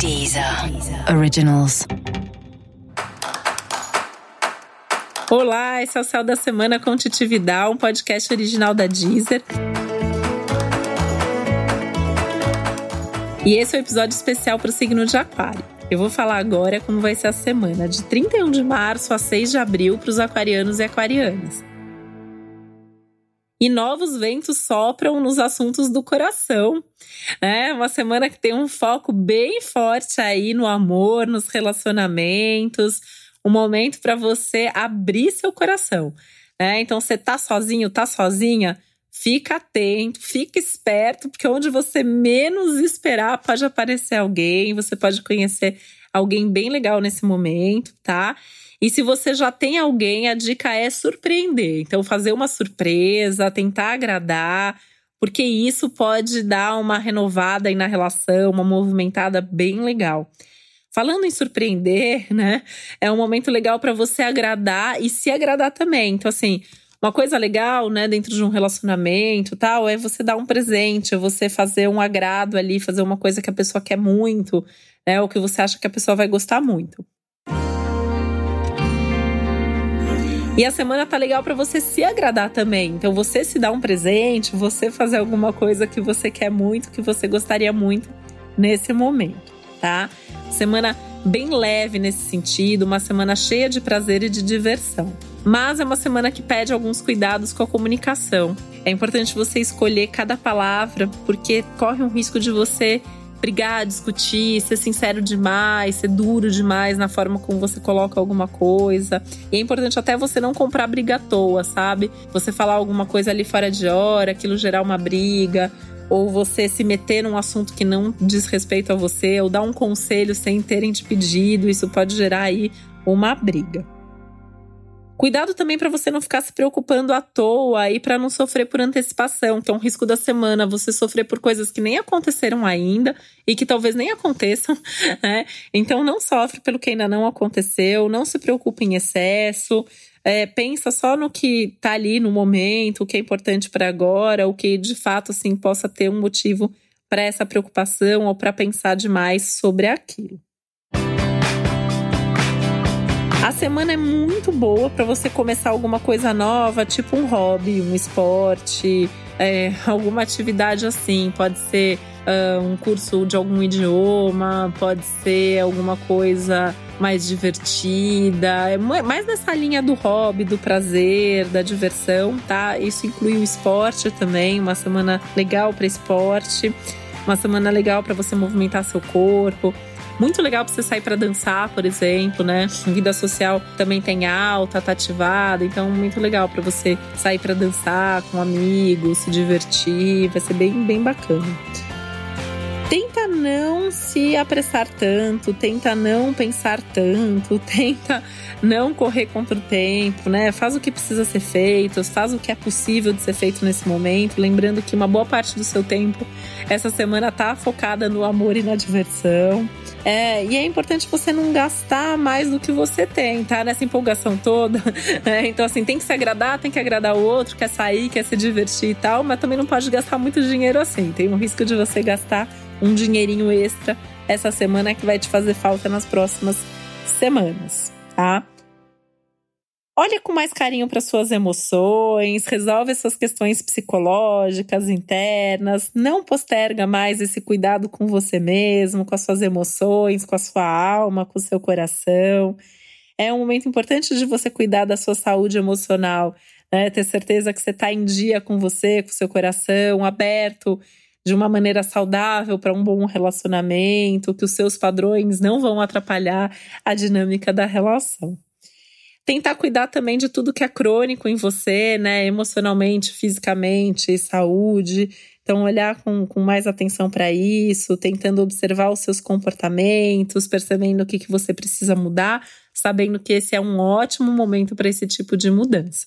Deezer. Originals. Olá, esse é o Céu da Semana com Titividade, um podcast original da Deezer. E esse é o um episódio especial para o signo de Aquário. Eu vou falar agora como vai ser a semana de 31 de março a 6 de abril para os aquarianos e aquarianas e novos ventos sopram nos assuntos do coração. É uma semana que tem um foco bem forte aí no amor, nos relacionamentos, um momento para você abrir seu coração. Né? Então, você tá sozinho, tá sozinha? Fica atento, fica esperto, porque onde você menos esperar pode aparecer alguém, você pode conhecer alguém bem legal nesse momento, tá? E se você já tem alguém, a dica é surpreender. Então, fazer uma surpresa, tentar agradar, porque isso pode dar uma renovada aí na relação, uma movimentada bem legal. Falando em surpreender, né? É um momento legal para você agradar e se agradar também. Então, assim, uma coisa legal, né, dentro de um relacionamento tal, é você dar um presente, é você fazer um agrado ali, fazer uma coisa que a pessoa quer muito, né, ou que você acha que a pessoa vai gostar muito. E a semana tá legal para você se agradar também. Então você se dá um presente, você fazer alguma coisa que você quer muito, que você gostaria muito nesse momento, tá? Semana bem leve nesse sentido, uma semana cheia de prazer e de diversão. Mas é uma semana que pede alguns cuidados com a comunicação. É importante você escolher cada palavra, porque corre um risco de você brigar, discutir, ser sincero demais, ser duro demais na forma como você coloca alguma coisa. E é importante até você não comprar briga à toa, sabe? Você falar alguma coisa ali fora de hora, aquilo gerar uma briga, ou você se meter num assunto que não diz respeito a você, ou dar um conselho sem terem te pedido, isso pode gerar aí uma briga. Cuidado também para você não ficar se preocupando à toa e para não sofrer por antecipação. Então, risco da semana você sofrer por coisas que nem aconteceram ainda e que talvez nem aconteçam, né? Então, não sofre pelo que ainda não aconteceu, não se preocupe em excesso. É, pensa só no que tá ali no momento, o que é importante para agora, o que de fato assim possa ter um motivo para essa preocupação ou para pensar demais sobre aquilo. A semana é muito boa para você começar alguma coisa nova, tipo um hobby, um esporte, é, alguma atividade assim. Pode ser uh, um curso de algum idioma, pode ser alguma coisa mais divertida, é mais nessa linha do hobby, do prazer, da diversão, tá? Isso inclui o esporte também, uma semana legal para esporte, uma semana legal para você movimentar seu corpo. Muito legal pra você sair para dançar, por exemplo, né? Vida social também tem alta, tá ativada, então muito legal para você sair para dançar com amigos, se divertir, vai ser bem, bem bacana tenta não se apressar tanto, tenta não pensar tanto, tenta não correr contra o tempo, né? Faz o que precisa ser feito, faz o que é possível de ser feito nesse momento, lembrando que uma boa parte do seu tempo essa semana tá focada no amor e na diversão. É, e é importante você não gastar mais do que você tem, tá? Nessa empolgação toda. Né? Então, assim, tem que se agradar, tem que agradar o outro, quer sair, quer se divertir e tal, mas também não pode gastar muito dinheiro assim. Tem um risco de você gastar um dinheirinho extra essa semana que vai te fazer falta nas próximas semanas, tá? Olha com mais carinho para suas emoções, resolve essas questões psicológicas internas, não posterga mais esse cuidado com você mesmo, com as suas emoções, com a sua alma, com o seu coração. É um momento importante de você cuidar da sua saúde emocional, né? Ter certeza que você está em dia com você, com o seu coração aberto de uma maneira saudável para um bom relacionamento, que os seus padrões não vão atrapalhar a dinâmica da relação. Tentar cuidar também de tudo que é crônico em você, né? Emocionalmente, fisicamente, saúde. Então, olhar com, com mais atenção para isso, tentando observar os seus comportamentos, percebendo o que, que você precisa mudar, sabendo que esse é um ótimo momento para esse tipo de mudança.